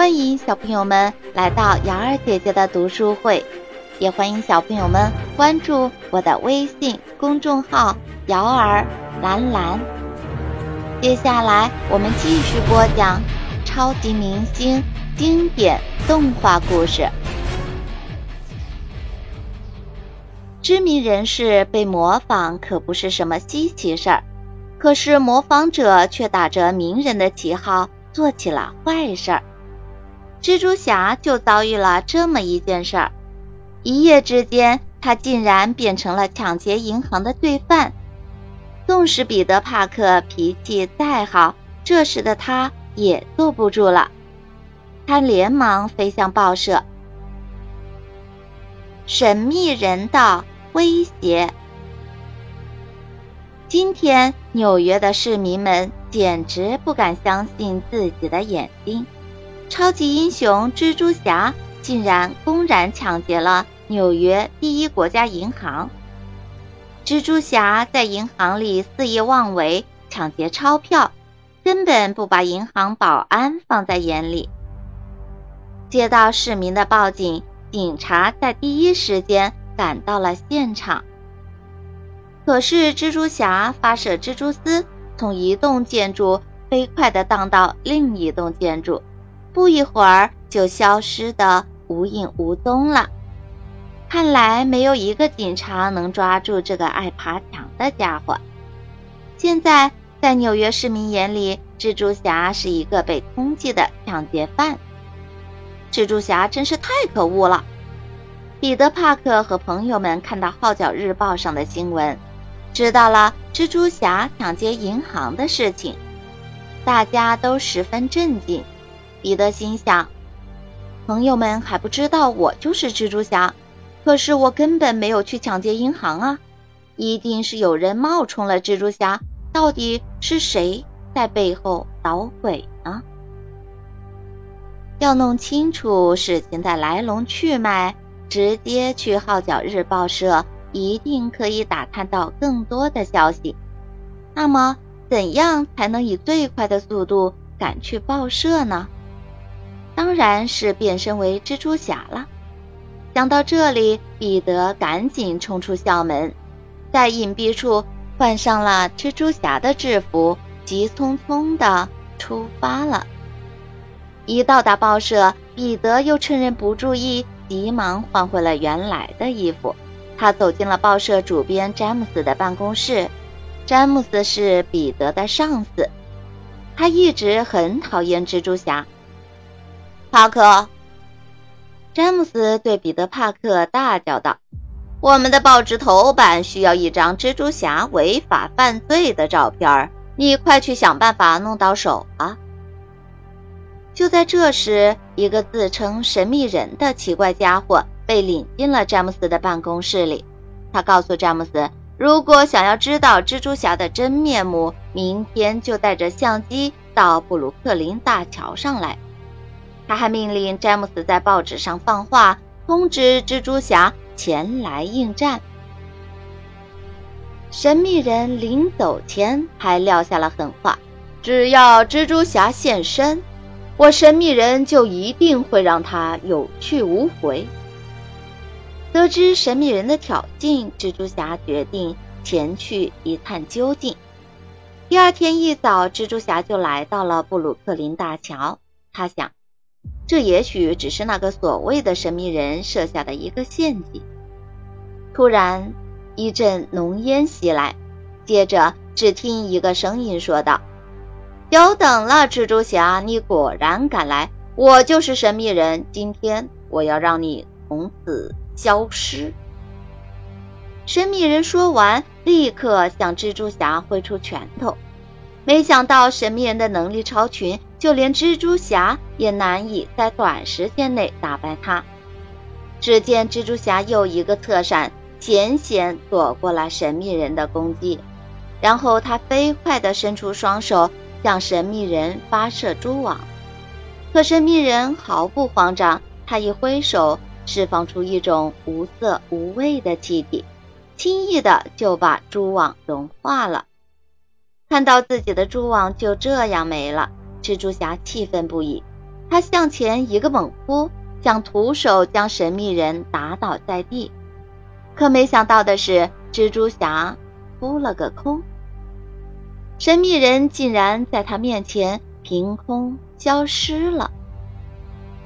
欢迎小朋友们来到瑶儿姐姐的读书会，也欢迎小朋友们关注我的微信公众号“瑶儿蓝蓝”。接下来我们继续播讲超级明星经典动画故事。知名人士被模仿可不是什么稀奇事儿，可是模仿者却打着名人的旗号做起了坏事儿。蜘蛛侠就遭遇了这么一件事儿，一夜之间，他竟然变成了抢劫银行的罪犯。纵使彼得·帕克脾气再好，这时的他也坐不住了。他连忙飞向报社。神秘人的威胁。今天，纽约的市民们简直不敢相信自己的眼睛。超级英雄蜘蛛侠竟然公然抢劫了纽约第一国家银行。蜘蛛侠在银行里肆意妄为，抢劫钞票，根本不把银行保安放在眼里。接到市民的报警，警察在第一时间赶到了现场。可是蜘蛛侠发射蜘蛛丝，从一栋建筑飞快地荡到另一栋建筑。不一会儿就消失的无影无踪了。看来没有一个警察能抓住这个爱爬墙的家伙。现在在纽约市民眼里，蜘蛛侠是一个被通缉的抢劫犯。蜘蛛侠真是太可恶了！彼得·帕克和朋友们看到《号角日报》上的新闻，知道了蜘蛛侠抢劫银行的事情，大家都十分震惊。彼得心想：“朋友们还不知道我就是蜘蛛侠，可是我根本没有去抢劫银行啊！一定是有人冒充了蜘蛛侠，到底是谁在背后捣鬼呢？要弄清楚事情的来龙去脉，直接去号角日报社，一定可以打探到更多的消息。那么，怎样才能以最快的速度赶去报社呢？”当然是变身为蜘蛛侠了。想到这里，彼得赶紧冲出校门，在隐蔽处换上了蜘蛛侠的制服，急匆匆的出发了。一到达报社，彼得又趁人不注意，急忙换回了原来的衣服。他走进了报社主编詹姆斯的办公室。詹姆斯是彼得的上司，他一直很讨厌蜘蛛侠。帕克，詹姆斯对彼得·帕克大叫道：“我们的报纸头版需要一张蜘蛛侠违法犯罪的照片，你快去想办法弄到手吧。”就在这时，一个自称神秘人的奇怪家伙被领进了詹姆斯的办公室里。他告诉詹姆斯，如果想要知道蜘蛛侠的真面目，明天就带着相机到布鲁克林大桥上来。他还命令詹姆斯在报纸上放话，通知蜘蛛侠前来应战。神秘人临走前还撂下了狠话：只要蜘蛛侠现身，我神秘人就一定会让他有去无回。得知神秘人的挑衅，蜘蛛侠决定前去一探究竟。第二天一早，蜘蛛侠就来到了布鲁克林大桥。他想。这也许只是那个所谓的神秘人设下的一个陷阱。突然，一阵浓烟袭来，接着只听一个声音说道：“久等了，蜘蛛侠，你果然赶来！我就是神秘人，今天我要让你从此消失。”神秘人说完，立刻向蜘蛛侠挥出拳头。没想到，神秘人的能力超群。就连蜘蛛侠也难以在短时间内打败他。只见蜘蛛侠又一个侧闪，险险躲过了神秘人的攻击。然后他飞快地伸出双手，向神秘人发射蛛网。可神秘人毫不慌张，他一挥手，释放出一种无色无味的气体，轻易的就把蛛网融化了。看到自己的蛛网就这样没了。蜘蛛侠气愤不已，他向前一个猛扑，想徒手将神秘人打倒在地。可没想到的是，蜘蛛侠扑了个空，神秘人竟然在他面前凭空消失了。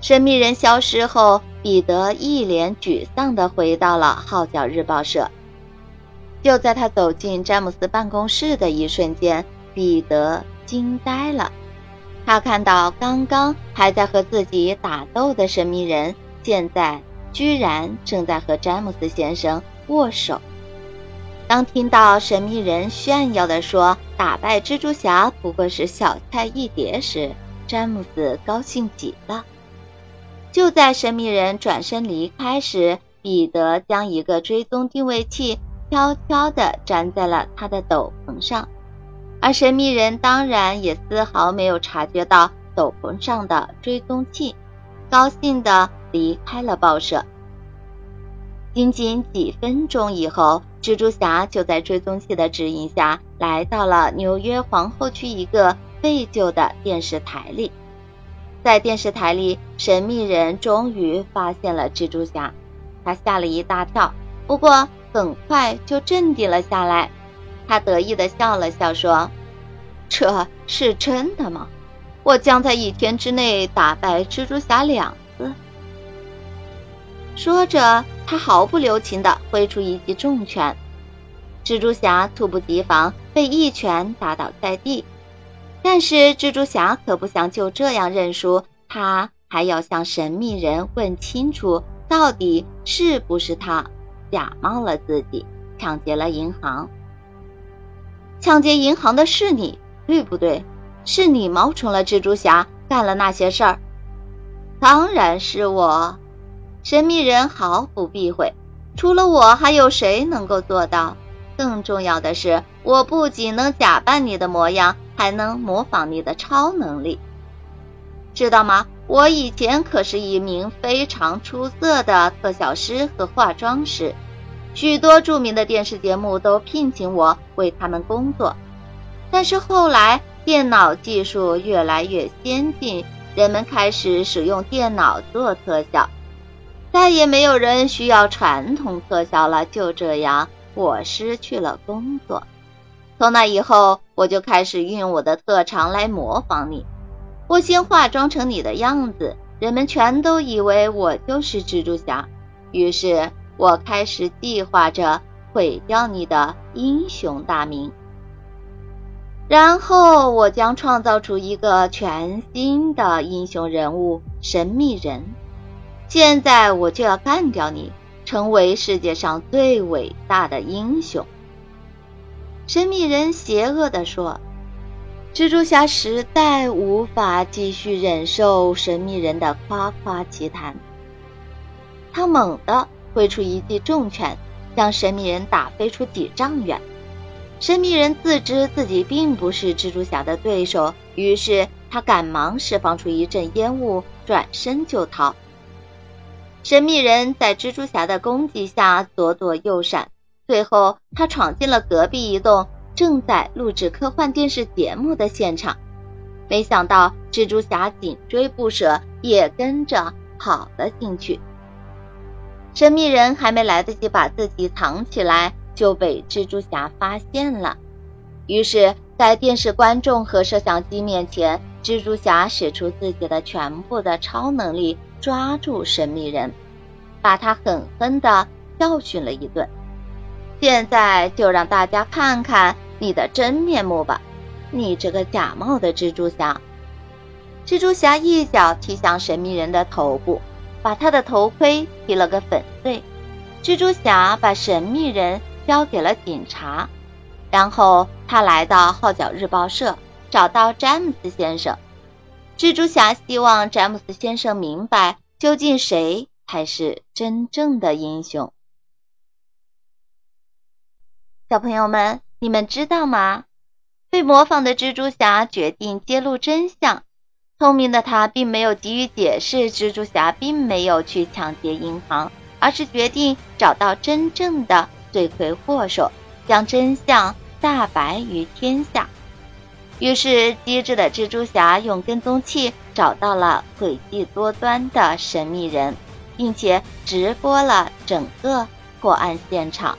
神秘人消失后，彼得一脸沮丧地回到了号角日报社。就在他走进詹姆斯办公室的一瞬间，彼得惊呆了。他看到刚刚还在和自己打斗的神秘人，现在居然正在和詹姆斯先生握手。当听到神秘人炫耀地说打败蜘蛛侠不过是小菜一碟时，詹姆斯高兴极了。就在神秘人转身离开时，彼得将一个追踪定位器。悄悄地粘在了他的斗篷上，而神秘人当然也丝毫没有察觉到斗篷上的追踪器，高兴地离开了报社。仅仅几分钟以后，蜘蛛侠就在追踪器的指引下来到了纽约皇后区一个废旧的电视台里。在电视台里，神秘人终于发现了蜘蛛侠，他吓了一大跳。不过，很快就镇定了下来，他得意的笑了笑，说：“这是真的吗？我将在一天之内打败蜘蛛侠两次。”说着，他毫不留情的挥出一记重拳，蜘蛛侠猝不及防被一拳打倒在地。但是蜘蛛侠可不想就这样认输，他还要向神秘人问清楚，到底是不是他。假冒了自己，抢劫了银行。抢劫银行的是你，对不对？是你冒充了蜘蛛侠，干了那些事儿。当然是我。神秘人毫不避讳，除了我，还有谁能够做到？更重要的是，我不仅能假扮你的模样，还能模仿你的超能力，知道吗？我以前可是一名非常出色的特效师和化妆师，许多著名的电视节目都聘请我为他们工作。但是后来电脑技术越来越先进，人们开始使用电脑做特效，再也没有人需要传统特效了。就这样，我失去了工作。从那以后，我就开始运用我的特长来模仿你。我先化妆成你的样子，人们全都以为我就是蜘蛛侠。于是我开始计划着毁掉你的英雄大名，然后我将创造出一个全新的英雄人物——神秘人。现在我就要干掉你，成为世界上最伟大的英雄。神秘人邪恶地说。蜘蛛侠实在无法继续忍受神秘人的夸夸其谈，他猛地挥出一记重拳，将神秘人打飞出几丈远。神秘人自知自己并不是蜘蛛侠的对手，于是他赶忙释放出一阵烟雾，转身就逃。神秘人在蜘蛛侠的攻击下左躲右闪，最后他闯进了隔壁一栋。正在录制科幻电视节目的现场，没想到蜘蛛侠紧追不舍，也跟着跑了进去。神秘人还没来得及把自己藏起来，就被蜘蛛侠发现了。于是，在电视观众和摄像机面前，蜘蛛侠使出自己的全部的超能力，抓住神秘人，把他狠狠地教训了一顿。现在就让大家看看。你的真面目吧，你这个假冒的蜘蛛侠！蜘蛛侠一脚踢向神秘人的头部，把他的头盔踢了个粉碎。蜘蛛侠把神秘人交给了警察，然后他来到号角日报社，找到詹姆斯先生。蜘蛛侠希望詹姆斯先生明白，究竟谁才是真正的英雄。小朋友们。你们知道吗？被模仿的蜘蛛侠决定揭露真相。聪明的他并没有急于解释，蜘蛛侠并没有去抢劫银行，而是决定找到真正的罪魁祸首，将真相大白于天下。于是，机智的蜘蛛侠用跟踪器找到了诡计多端的神秘人，并且直播了整个破案现场。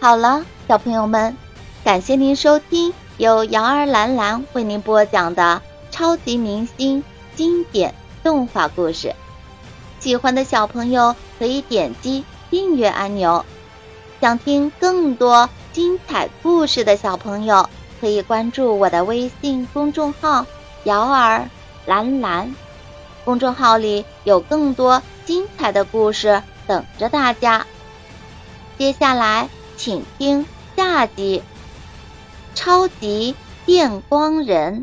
好了，小朋友们，感谢您收听由瑶儿兰兰为您播讲的超级明星经典动画故事。喜欢的小朋友可以点击订阅按钮。想听更多精彩故事的小朋友，可以关注我的微信公众号“瑶儿兰兰”。公众号里有更多精彩的故事等着大家。接下来，请听下集《超级电光人》。